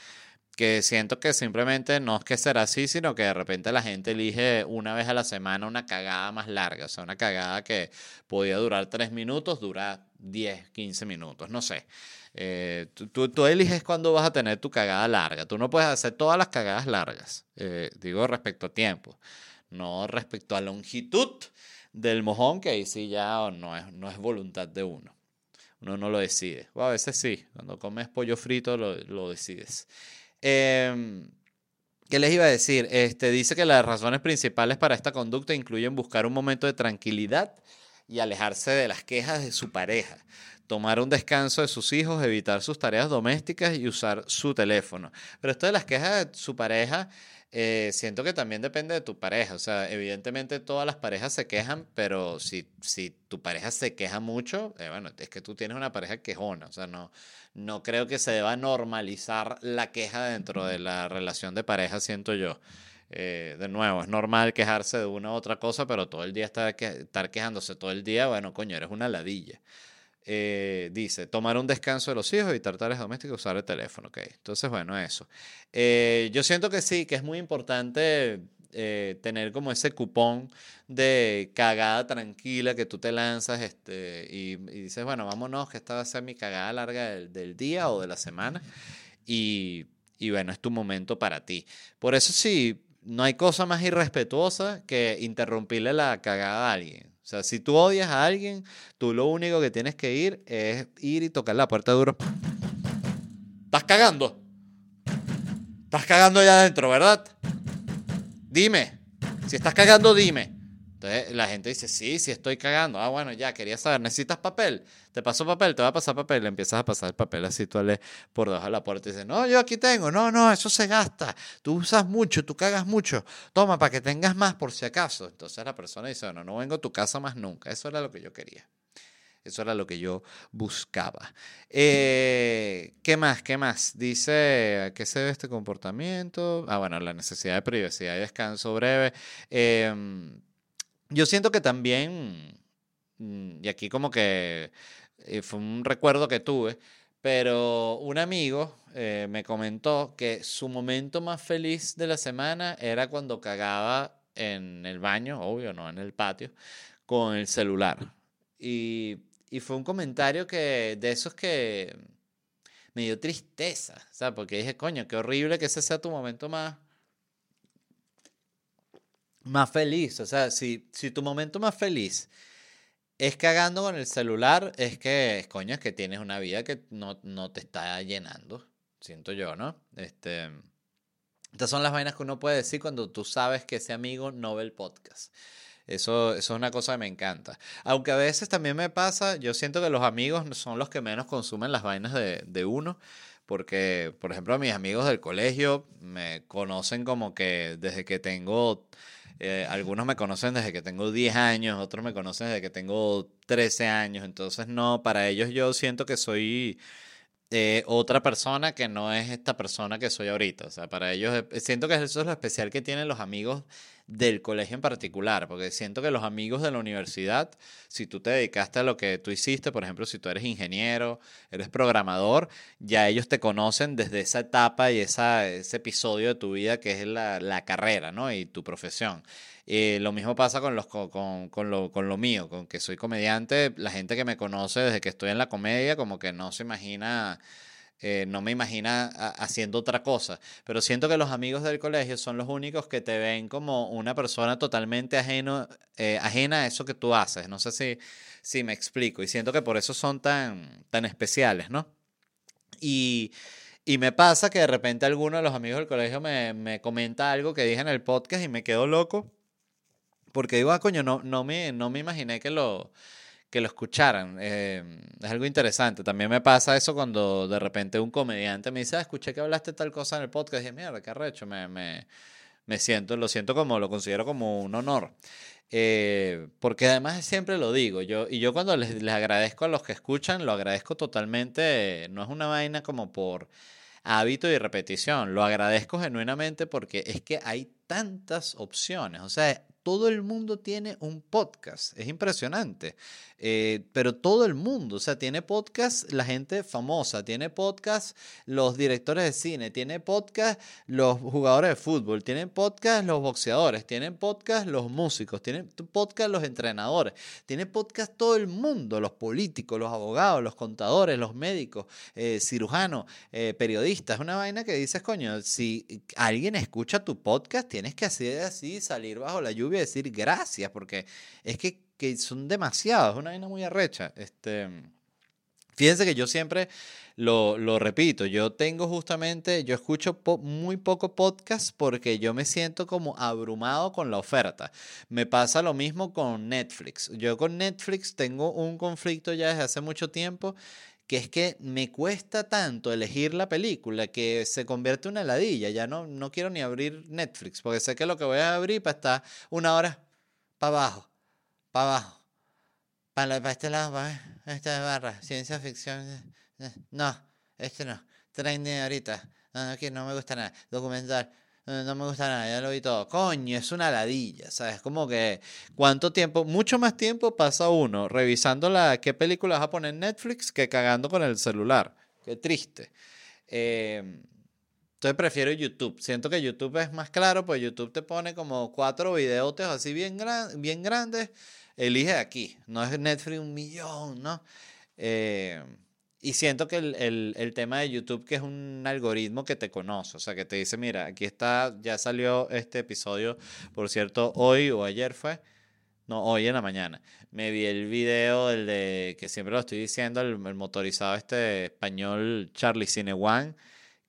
que siento que simplemente no es que será así, sino que de repente la gente elige una vez a la semana una cagada más larga, o sea, una cagada que podía durar tres minutos, dura 10, 15 minutos, no sé. Eh, tú, tú, eliges cuándo vas a tener tu cagada larga. Tú no puedes hacer todas las cagadas largas, eh, digo respecto a tiempo, no respecto a longitud del mojón, que ahí sí ya no es, no es voluntad de uno. Uno no lo decide. O a veces sí, cuando comes pollo frito lo, lo decides. Eh, ¿Qué les iba a decir? Este, dice que las razones principales para esta conducta incluyen buscar un momento de tranquilidad y alejarse de las quejas de su pareja, tomar un descanso de sus hijos, evitar sus tareas domésticas y usar su teléfono. Pero esto de las quejas de su pareja eh, siento que también depende de tu pareja. O sea, evidentemente todas las parejas se quejan, pero si, si tu pareja se queja mucho, eh, bueno, es que tú tienes una pareja quejona. O sea, no, no creo que se deba normalizar la queja dentro de la relación de pareja, siento yo. Eh, de nuevo, es normal quejarse de una u otra cosa, pero todo el día estar, que, estar quejándose todo el día, bueno, coño, eres una ladilla. Eh, dice, tomar un descanso de los hijos, evitar tareas domésticas, usar el teléfono. Okay. Entonces, bueno, eso. Eh, yo siento que sí, que es muy importante eh, tener como ese cupón de cagada tranquila que tú te lanzas este, y, dices, bueno, vámonos, que esta va a ser mi cagada larga del, del día o de la semana. Y, y bueno, es tu momento para ti. Por eso sí, no hay cosa más irrespetuosa que interrumpirle la cagada a alguien. O sea, si tú odias a alguien, tú lo único que tienes que ir es ir y tocar la puerta duro. ¿Estás cagando? ¿Estás cagando allá adentro, verdad? Dime. Si estás cagando, dime. Entonces la gente dice, sí, sí estoy cagando. Ah, bueno, ya, quería saber, ¿necesitas papel? Te paso papel, te va a pasar papel. Le empiezas a pasar el papel así, tú le por debajo de la puerta y dices, no, yo aquí tengo. No, no, eso se gasta. Tú usas mucho, tú cagas mucho. Toma, para que tengas más por si acaso. Entonces la persona dice, bueno, no vengo a tu casa más nunca. Eso era lo que yo quería. Eso era lo que yo buscaba. Eh, ¿Qué más? ¿Qué más? Dice, ¿a qué se debe este comportamiento? Ah, bueno, la necesidad de privacidad y descanso breve. Eh, yo siento que también, mm, y aquí como que eh, fue un recuerdo que tuve, pero un amigo eh, me comentó que su momento más feliz de la semana era cuando cagaba en el baño, obvio, no en el patio, con el celular. Y, fue un comentario que de esos que me dio tristeza, ¿sabes? Porque dije, coño, qué horrible que ese sea tu momento más, más feliz. O sea, si, si tu momento más feliz es cagando con el celular, es que, coño, es que tienes una vida que no, no te está llenando. Siento yo, ¿no? Este, estas son las vainas que uno puede decir cuando tú sabes que ese amigo no ve el podcast. Eso, eso es una cosa que me encanta. Aunque a veces también me pasa, yo siento que los amigos son los que menos consumen las vainas de, de uno porque, por ejemplo, mis amigos del colegio me conocen como que desde que tengo eh, algunos me conocen desde que tengo 10 años, otros me conocen desde que tengo 13 años. Entonces, no, para ellos yo siento que soy eh, otra persona que no es esta persona que soy ahorita. O sea, para ellos eh, siento que eso es lo especial que tienen los amigos del colegio en particular, porque siento que los amigos de la universidad, si tú te dedicaste a lo que tú hiciste, por ejemplo, si tú eres ingeniero, eres programador, ya ellos te conocen desde esa etapa y esa, ese episodio de tu vida que es la, la carrera, ¿no? Y tu profesión. Eh, lo mismo pasa con, los, con, con, lo, con lo mío, con que soy comediante. La gente que me conoce desde que estoy en la comedia, como que no se imagina eh, no me imagina haciendo otra cosa. Pero siento que los amigos del colegio son los únicos que te ven como una persona totalmente ajeno, eh, ajena a eso que tú haces. No sé si, si me explico. Y siento que por eso son tan, tan especiales, ¿no? Y, y me pasa que de repente alguno de los amigos del colegio me, me comenta algo que dije en el podcast y me quedo loco. Porque digo, ah, coño, no, no, me, no me imaginé que lo, que lo escucharan. Eh, es algo interesante. También me pasa eso cuando de repente un comediante me dice, ah, escuché que hablaste tal cosa en el podcast. Y dije, mierda, qué arrecho. Me, me, me siento, lo siento como, lo considero como un honor. Eh, porque además siempre lo digo, yo, y yo cuando les, les agradezco a los que escuchan, lo agradezco totalmente, no es una vaina como por hábito y repetición, lo agradezco genuinamente porque es que hay tantas opciones, o sea, todo el mundo tiene un podcast. Es impresionante. Eh, pero todo el mundo, o sea, tiene podcast la gente famosa, tiene podcast los directores de cine, tiene podcast los jugadores de fútbol, tienen podcast los boxeadores, tienen podcast los músicos, tienen podcast los entrenadores, tiene podcast todo el mundo, los políticos, los abogados, los contadores, los médicos, eh, cirujanos, eh, periodistas. Es una vaina que dices, coño, si alguien escucha tu podcast, tienes que hacer así, salir bajo la lluvia decir gracias, porque es que que son demasiados, es una vaina muy arrecha. Este, fíjense que yo siempre lo, lo repito, yo tengo justamente, yo escucho muy poco podcast porque yo me siento como abrumado con la oferta. Me pasa lo mismo con Netflix. Yo con Netflix tengo un conflicto ya desde hace mucho tiempo que es que me cuesta tanto elegir la película que se convierte en una heladilla. Ya no, no quiero ni abrir Netflix porque sé que lo que voy a abrir para estar una hora para abajo para abajo. Para, este lado, para esta barra. Ciencia ficción. Eh, no, este no. Trending ahorita. No, no me gusta nada. Documental. No, me gusta nada, ya lo vi todo. Coño, es una ladilla, ¿sabes? Como que, ¿cuánto tiempo? Mucho más tiempo pasa uno revisando la, qué película vas a poner en Netflix que cagando con el celular. Qué triste. Eh, entonces prefiero YouTube. Siento que YouTube es más claro, pues YouTube te pone como cuatro videos así bien, gran, bien grandes elige aquí, no es Netflix un millón, ¿no? Eh, y siento que el, tema de YouTube, que es un algoritmo que te conoce, o sea, que te dice, mira, aquí está, ya salió este episodio, por cierto, hoy o ayer fue, no, hoy en la mañana. Me vi el video, el de, que siempre lo estoy diciendo, el, el motorizado este español Charlie Cine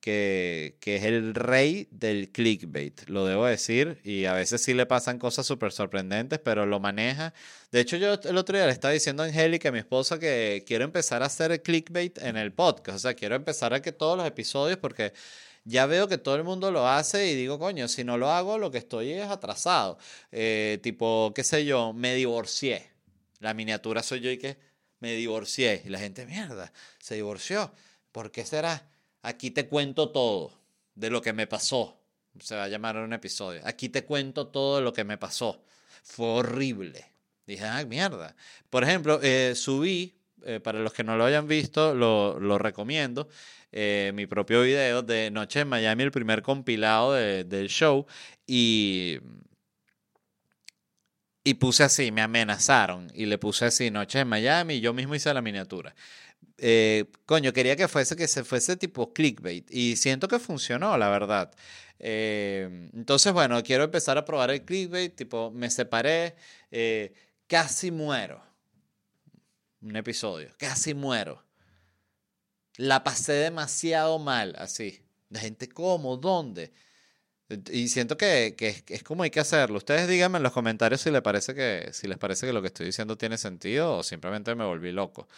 One que, es el rey del clickbait, lo debo decir, y a veces sí le pasan cosas súper sorprendentes, pero lo maneja. De hecho, yo el otro día le estaba diciendo a Angélica, mi esposa, que quiero empezar a hacer clickbait en el podcast, o sea, quiero empezar a que todos los episodios, porque ya veo que todo el mundo lo hace y digo, coño, si no lo hago, lo que estoy es atrasado. Eh, tipo, qué sé yo, me divorcié. La miniatura soy yo y que me divorcié. Y la gente, mierda, se divorció. ¿Por qué será? Aquí te cuento todo de lo que me pasó. Se va a llamar un episodio. Aquí te cuento todo lo que me pasó. Fue horrible. Dije, ah, mierda. Por ejemplo, eh, subí, eh, para los que no lo hayan visto, lo, lo recomiendo, eh, mi propio video de Noche en Miami, el primer compilado del show. Y, y puse así, me amenazaron. Y le puse así, Noche en Miami, y yo mismo hice la miniatura. Eh, coño, quería que fuese que se fuese tipo clickbait y siento que funcionó, la verdad. Eh, entonces, bueno, quiero empezar a probar el clickbait, tipo, me separé, eh, casi muero. Un episodio, casi muero. La pasé demasiado mal, así. De gente, ¿cómo? ¿Dónde? Y siento que, que, es como hay que hacerlo. Ustedes díganme en los comentarios si les parece que, si les parece que lo que estoy diciendo tiene sentido o simplemente me volví loco.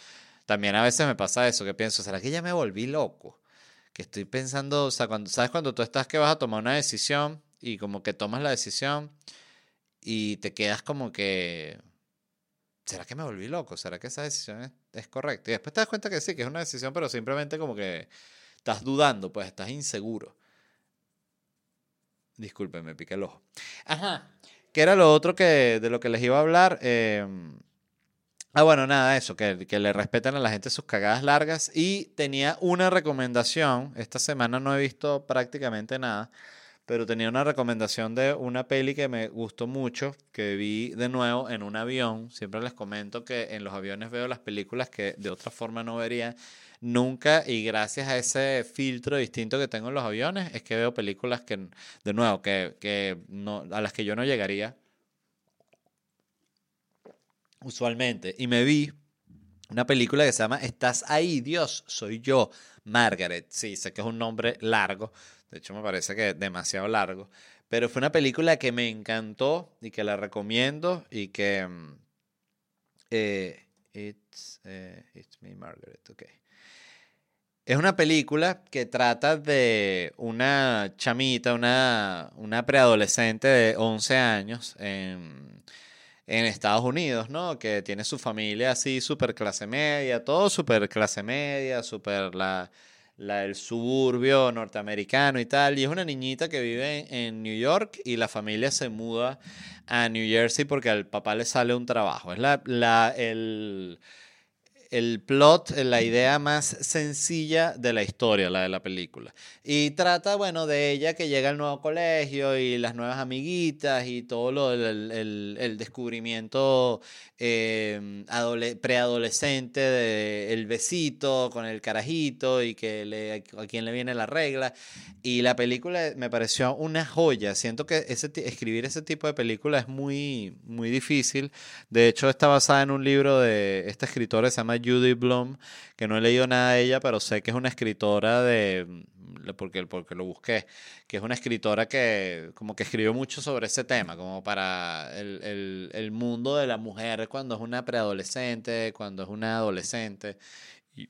También a veces me pasa eso, que pienso, ¿será que ya me volví loco? Que estoy pensando, o sea, cuando, ¿sabes cuando tú estás que vas a tomar una decisión y como que tomas la decisión y te quedas como que, ¿será que me volví loco? ¿Será que esa decisión es, correcta? Y después te das cuenta que sí, que es una decisión, pero simplemente como que estás dudando, pues estás inseguro. Disculpen, me piqué el ojo. Ajá. ¿Qué era lo otro que, de lo que les iba a hablar? Eh, Ah, bueno, nada, eso, que, que le respeten a la gente sus cagadas largas. Y tenía una recomendación, esta semana no he visto prácticamente nada, pero tenía una recomendación de una peli que me gustó mucho, que vi de nuevo en un avión. Siempre les comento que en los aviones veo las películas que de otra forma no vería nunca y gracias a ese filtro distinto que tengo en los aviones es que veo películas que, de nuevo, que, que no, a las que yo no llegaría usualmente. Y me vi una película que se llama Estás ahí, Dios, soy yo, Margaret. Sí, sé que es un nombre largo, de hecho me parece que es demasiado largo, pero fue una película que me encantó y que la recomiendo y que... Mm, eh, it's, eh, it's me, Margaret, ok. Es una película que trata de una chamita, una, una preadolescente de 11 años en Estados Unidos, ¿no? Que tiene su familia así, súper clase media, todo súper clase media, súper la, la del suburbio norteamericano y tal. Y es una niñita que vive en, New York y la familia se muda a New Jersey porque al papá le sale un trabajo. Es la, el, el plot, la idea más sencilla de la historia, la de la película. Y trata, bueno, de ella que llega al nuevo colegio y las nuevas amiguitas y todo lo el, el, el descubrimiento eh, preadolescente del besito con el carajito y que le, a quien le viene la regla. Y la película me pareció una joya. Siento que ese, escribir ese tipo de película es muy, muy difícil. De hecho, está basada en un libro de esta escritora, se llama Judy Blum, que no he leído nada de ella, pero sé que es una escritora de, mm, porque, porque lo busqué, que es una escritora que como que escribió mucho sobre ese tema, como para el, el, el mundo de la mujer cuando es una preadolescente, cuando es una adolescente. Y,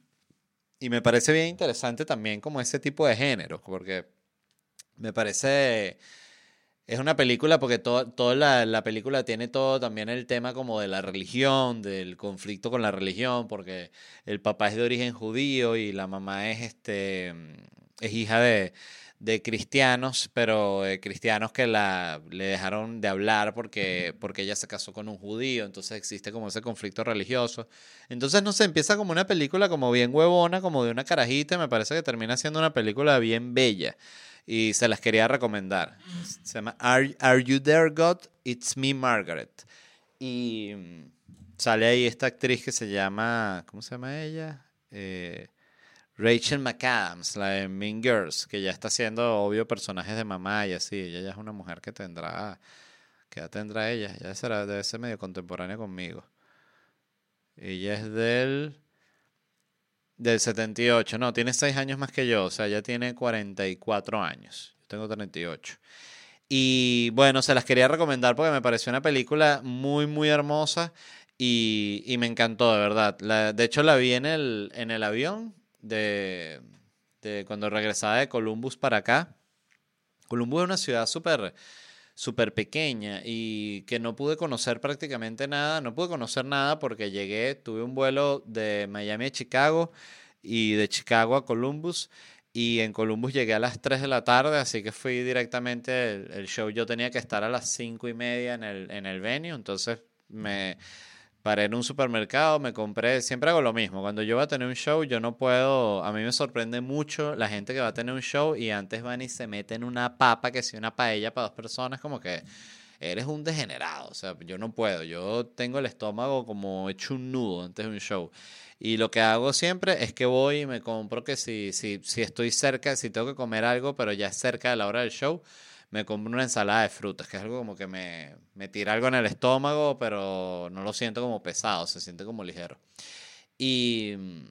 y me parece bien interesante también como ese tipo de género, porque me parece es una película porque toda la, la, película tiene todo también el tema como de la religión, del conflicto con la religión, porque el papá es de origen judío y la mamá es, este, es hija de, de cristianos, pero eh, cristianos que la, le dejaron de hablar porque, porque ella se casó con un judío, entonces existe como ese conflicto religioso. Entonces, no sé, empieza como una película como bien huevona, como de una carajita, y me parece que termina siendo una película bien bella y se las quería recomendar. Se llama Are, Are You There, God? It's Me, Margaret. Y mm, sale ahí esta actriz que se llama, ¿cómo se llama ella? Eh, Rachel McAdams, la de Mean Girls, que ya está haciendo, obvio, personajes de mamá y así. Ella ya es una mujer que tendrá, ¿qué edad tendrá ella? Ya será, debe ser medio contemporánea conmigo. Ella es del del 78, no, tiene 6 años más que yo, o sea, ya tiene 44 años. Yo tengo 38. Y bueno, se las quería recomendar porque me pareció una película muy, muy hermosa y, y me encantó, de verdad. De hecho, la vi en el, en el avión de, de cuando regresaba de Columbus para acá. Columbus es una ciudad súper súper pequeña y que no pude conocer prácticamente nada. No pude conocer nada porque llegué, tuve un vuelo de Miami a Chicago y de Chicago a Columbus. Y en Columbus llegué a las 3 de la tarde, así que fui directamente, el, show yo tenía que estar a las 5 y media en el, en el venue, entonces me, paré en un supermercado, me compré, siempre hago lo mismo, cuando yo voy a tener un show, yo no puedo, a mí me sorprende mucho la gente que va a tener un show y antes van y se meten una papa, que si una paella para dos personas, como que eres un degenerado, o sea, yo no puedo, yo tengo el estómago como hecho un nudo antes de un show. Y lo que hago siempre es que voy y me compro que si, si, si estoy cerca, si tengo que comer algo, pero ya es cerca de la hora del show, me compro una ensalada de frutas, que es algo como que me, me tira algo en el estómago, pero no lo siento como pesado, se siente como ligero. Y mm,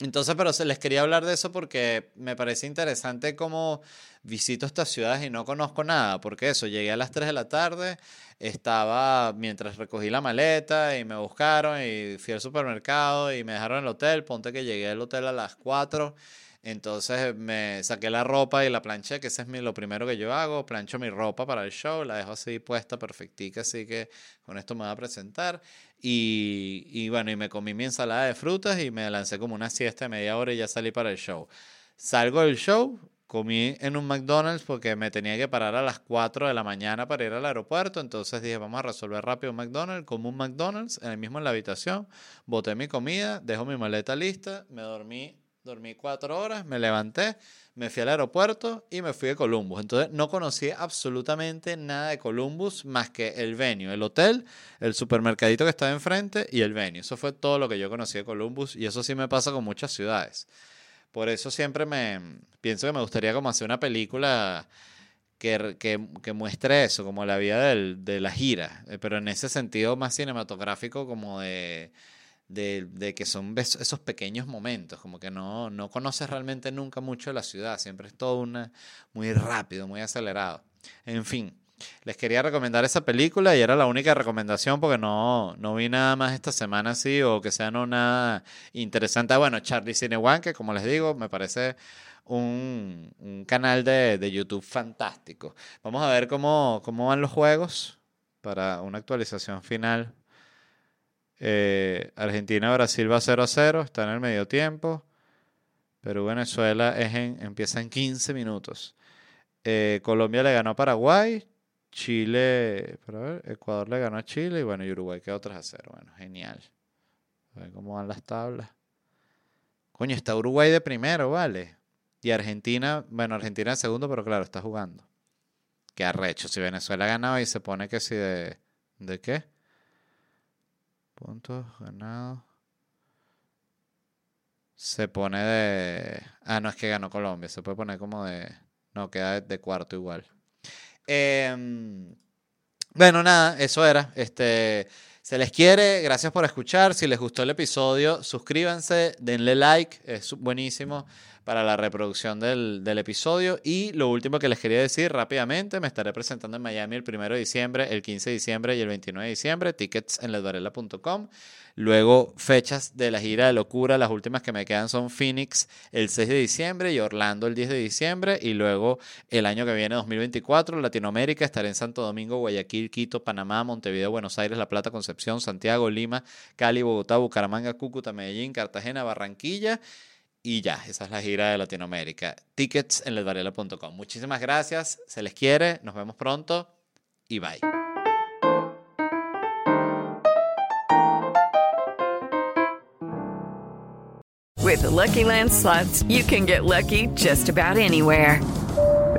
entonces, pero se les quería hablar de eso porque me parece interesante cómo visito estas ciudades y no conozco nada, porque eso, llegué a las 3 de la tarde, estaba mientras recogí la maleta y me buscaron y fui al supermercado y me dejaron en el hotel, ponte que llegué al hotel a las 4 entonces me saqué la ropa y la planché, que ese es mi, lo primero que yo hago. Plancho mi ropa para el show, la dejo así puesta, perfectica, así que con esto me voy a presentar. Y, y bueno, y me comí mi ensalada de frutas y me lancé como una siesta de media hora y ya salí para el show. Salgo del show, comí en un McDonald's porque me tenía que parar a las 4 de la mañana para ir al aeropuerto. Entonces dije, vamos a resolver rápido un McDonald's. Como un McDonald's, en el mismo en la habitación. Boté mi comida, dejo mi maleta lista, me dormí Dormí cuatro horas, me levanté, me fui al aeropuerto y me fui de Columbus. Entonces no conocí absolutamente nada de Columbus más que el venue, el hotel, el supermercadito que estaba enfrente y el venue. Eso fue todo lo que yo conocí de Columbus y eso sí me pasa con muchas ciudades. Por eso siempre me pienso que me gustaría como hacer una película que, que, que muestre eso, como la vida de la gira, eh, pero en ese sentido más cinematográfico como de de, de, que son esos pequeños momentos, como que no, no conoces realmente nunca mucho la ciudad, siempre es todo una, muy rápido, muy acelerado. En fin, les quería recomendar esa película y era la única recomendación porque no, no vi nada más esta semana así o que sea no nada interesante. Bueno, Charlie Cine One, que como les digo, me parece un, un canal de, de, YouTube fantástico. Vamos a ver cómo, cómo van los juegos para una actualización final eh, Argentina-Brasil va 0 a 0, está en el medio tiempo. Perú-Venezuela en, empieza en 15 minutos. Eh, Colombia le ganó a Paraguay. Chile, Ecuador le ganó a Chile y bueno, y Uruguay quedó 3 a 0. Bueno, genial. A ver cómo van las tablas. Coño, está Uruguay de primero, vale. Y Argentina, bueno, Argentina de segundo, pero claro, está jugando. Qué arrecho. Si Venezuela ganaba y se pone que si de. ¿De qué? Puntos ganados. Se pone de. Ah, no es que ganó Colombia. Se puede poner como de. No, queda de, cuarto igual. Em, bueno, nada, eso era. Este. Se les quiere, gracias por escuchar. Si les gustó el episodio, suscríbanse, denle like, es buenísimo para la reproducción del, del, episodio. Y lo último que les quería decir rápidamente, me estaré presentando en Miami el 1 de diciembre, el 15 de diciembre y el 29 de diciembre, tickets en ledvarela.com. Luego, fechas de la gira de locura, las últimas que me quedan son Phoenix el 6 de diciembre y Orlando el 10 de diciembre. Y luego, el año que viene, 2024, Latinoamérica, estaré en Santo Domingo, Guayaquil, Quito, Panamá, Montevideo, Buenos Aires, La Plata, Concepción, Santiago, Lima, Cali, Bogotá, Bucaramanga, Cúcuta, Medellín, Cartagena, Barranquilla. Y ya, esa es la gira de Latinoamérica. Tickets en ledvarela.com. Muchísimas gracias, se les quiere, nos vemos pronto y bye. With the Lucky Land slots, you can get lucky just about anywhere.